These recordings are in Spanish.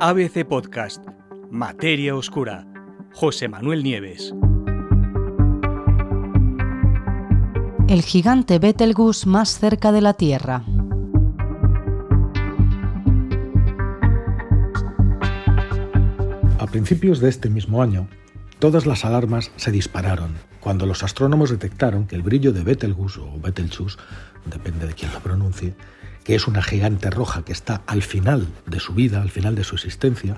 ABC Podcast, Materia Oscura, José Manuel Nieves. El gigante Betelgeuse más cerca de la Tierra. A principios de este mismo año, todas las alarmas se dispararon cuando los astrónomos detectaron que el brillo de Betelgeuse o Betelgeuse, depende de quién lo pronuncie, que es una gigante roja que está al final de su vida, al final de su existencia,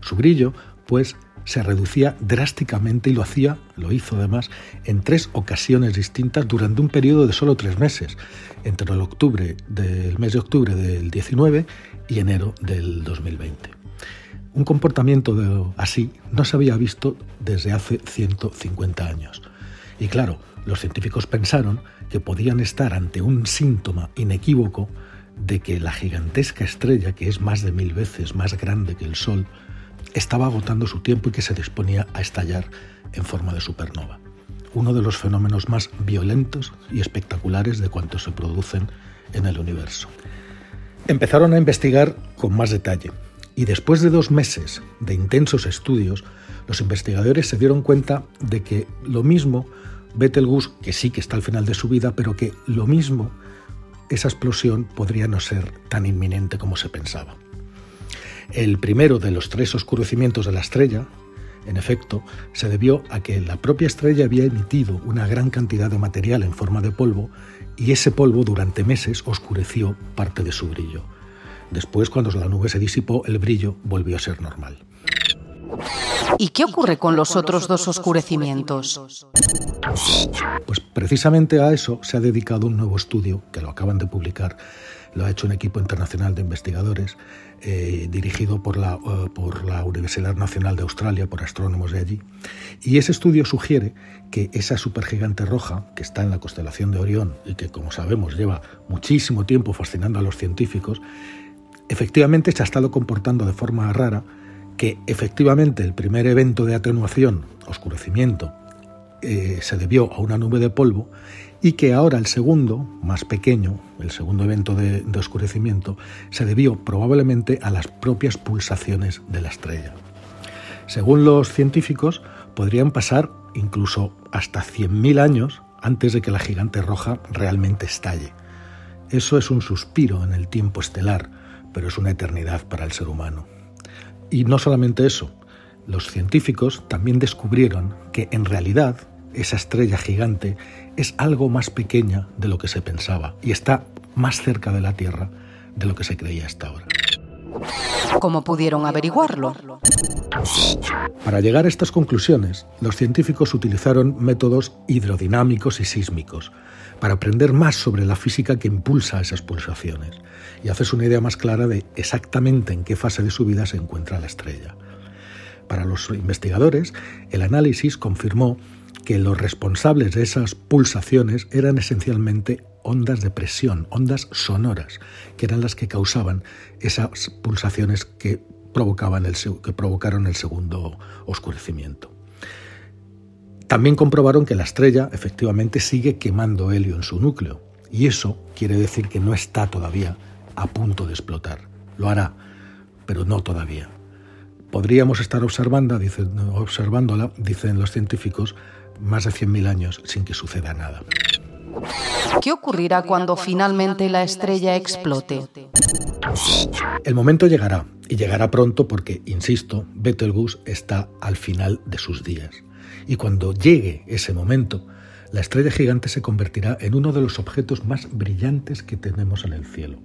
su brillo, pues se reducía drásticamente y lo hacía, lo hizo además, en tres ocasiones distintas durante un periodo de solo tres meses, entre el octubre del mes de octubre del 19 y enero del 2020. Un comportamiento así no se había visto desde hace 150 años. Y claro, los científicos pensaron que podían estar ante un síntoma inequívoco de que la gigantesca estrella, que es más de mil veces más grande que el Sol, estaba agotando su tiempo y que se disponía a estallar en forma de supernova. Uno de los fenómenos más violentos y espectaculares de cuantos se producen en el universo. Empezaron a investigar con más detalle y después de dos meses de intensos estudios, los investigadores se dieron cuenta de que lo mismo Betelgeuse, que sí que está al final de su vida, pero que lo mismo esa explosión podría no ser tan inminente como se pensaba. El primero de los tres oscurecimientos de la estrella, en efecto, se debió a que la propia estrella había emitido una gran cantidad de material en forma de polvo y ese polvo durante meses oscureció parte de su brillo. Después, cuando la nube se disipó, el brillo volvió a ser normal. ¿Y qué ocurre con los otros dos oscurecimientos? Pues precisamente a eso se ha dedicado un nuevo estudio que lo acaban de publicar. Lo ha hecho un equipo internacional de investigadores eh, dirigido por la, eh, por la Universidad Nacional de Australia, por astrónomos de allí. Y ese estudio sugiere que esa supergigante roja, que está en la constelación de Orión y que, como sabemos, lleva muchísimo tiempo fascinando a los científicos, efectivamente se ha estado comportando de forma rara que efectivamente el primer evento de atenuación, oscurecimiento, eh, se debió a una nube de polvo y que ahora el segundo, más pequeño, el segundo evento de, de oscurecimiento, se debió probablemente a las propias pulsaciones de la estrella. Según los científicos, podrían pasar incluso hasta 100.000 años antes de que la gigante roja realmente estalle. Eso es un suspiro en el tiempo estelar, pero es una eternidad para el ser humano. Y no solamente eso, los científicos también descubrieron que en realidad esa estrella gigante es algo más pequeña de lo que se pensaba y está más cerca de la Tierra de lo que se creía hasta ahora. ¿Cómo pudieron averiguarlo? Para llegar a estas conclusiones, los científicos utilizaron métodos hidrodinámicos y sísmicos para aprender más sobre la física que impulsa esas pulsaciones y hacerse una idea más clara de exactamente en qué fase de su vida se encuentra la estrella. Para los investigadores, el análisis confirmó que los responsables de esas pulsaciones eran esencialmente ondas de presión, ondas sonoras, que eran las que causaban esas pulsaciones que, provocaban el, que provocaron el segundo oscurecimiento. También comprobaron que la estrella efectivamente sigue quemando helio en su núcleo, y eso quiere decir que no está todavía a punto de explotar. Lo hará, pero no todavía. Podríamos estar observando, dicen, observándola, dicen los científicos, más de 100.000 años sin que suceda nada. ¿Qué ocurrirá cuando finalmente la estrella explote? El momento llegará, y llegará pronto porque, insisto, Betelgeuse está al final de sus días. Y cuando llegue ese momento, la estrella gigante se convertirá en uno de los objetos más brillantes que tenemos en el cielo.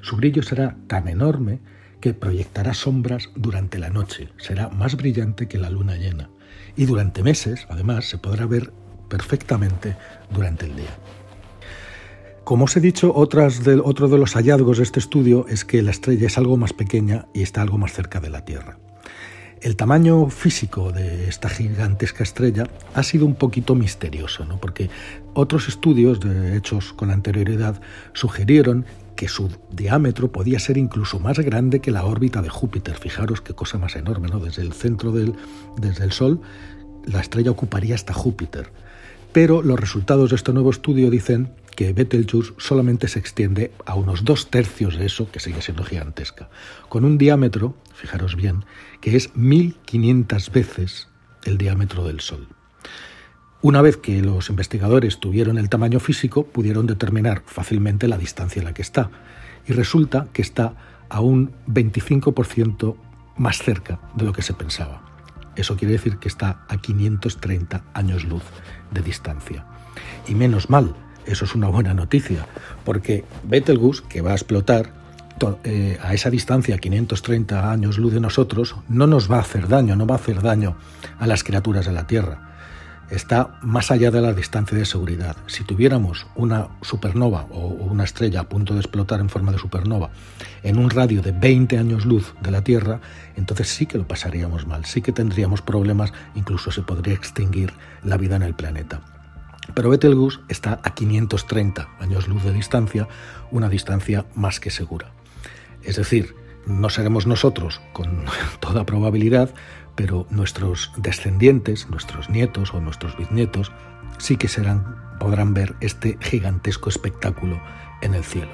Su brillo será tan enorme que proyectará sombras durante la noche, será más brillante que la luna llena y durante meses, además, se podrá ver perfectamente durante el día. Como os he dicho, otras de, otro de los hallazgos de este estudio es que la estrella es algo más pequeña y está algo más cerca de la Tierra. El tamaño físico de esta gigantesca estrella ha sido un poquito misterioso, ¿no? porque otros estudios hechos con anterioridad sugirieron que su diámetro podía ser incluso más grande que la órbita de Júpiter. Fijaros qué cosa más enorme, ¿no? Desde el centro del, desde el Sol, la estrella ocuparía hasta Júpiter. Pero los resultados de este nuevo estudio dicen que Betelgeuse solamente se extiende a unos dos tercios de eso, que sigue siendo gigantesca, con un diámetro, fijaros bien, que es 1500 veces el diámetro del Sol. Una vez que los investigadores tuvieron el tamaño físico, pudieron determinar fácilmente la distancia en la que está, y resulta que está a un 25% más cerca de lo que se pensaba. Eso quiere decir que está a 530 años luz de distancia. Y menos mal, eso es una buena noticia, porque Betelgeuse, que va a explotar eh, a esa distancia, 530 años luz de nosotros, no nos va a hacer daño, no va a hacer daño a las criaturas de la Tierra está más allá de la distancia de seguridad. Si tuviéramos una supernova o una estrella a punto de explotar en forma de supernova en un radio de 20 años luz de la Tierra, entonces sí que lo pasaríamos mal, sí que tendríamos problemas, incluso se podría extinguir la vida en el planeta. Pero Betelgeuse está a 530 años luz de distancia, una distancia más que segura. Es decir, no seremos nosotros, con toda probabilidad, pero nuestros descendientes, nuestros nietos o nuestros bisnietos, sí que serán, podrán ver este gigantesco espectáculo en el cielo.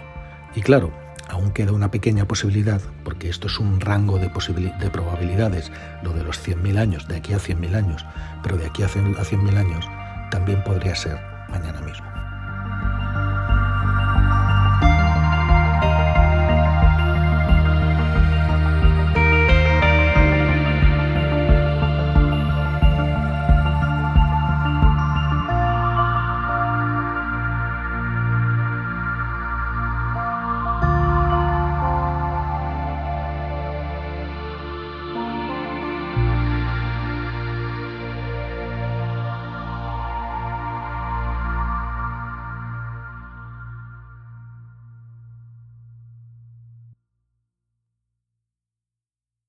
Y claro, aún queda una pequeña posibilidad, porque esto es un rango de, de probabilidades, lo de los 100.000 años, de aquí a 100.000 años, pero de aquí a 100.000 años también podría ser mañana mismo.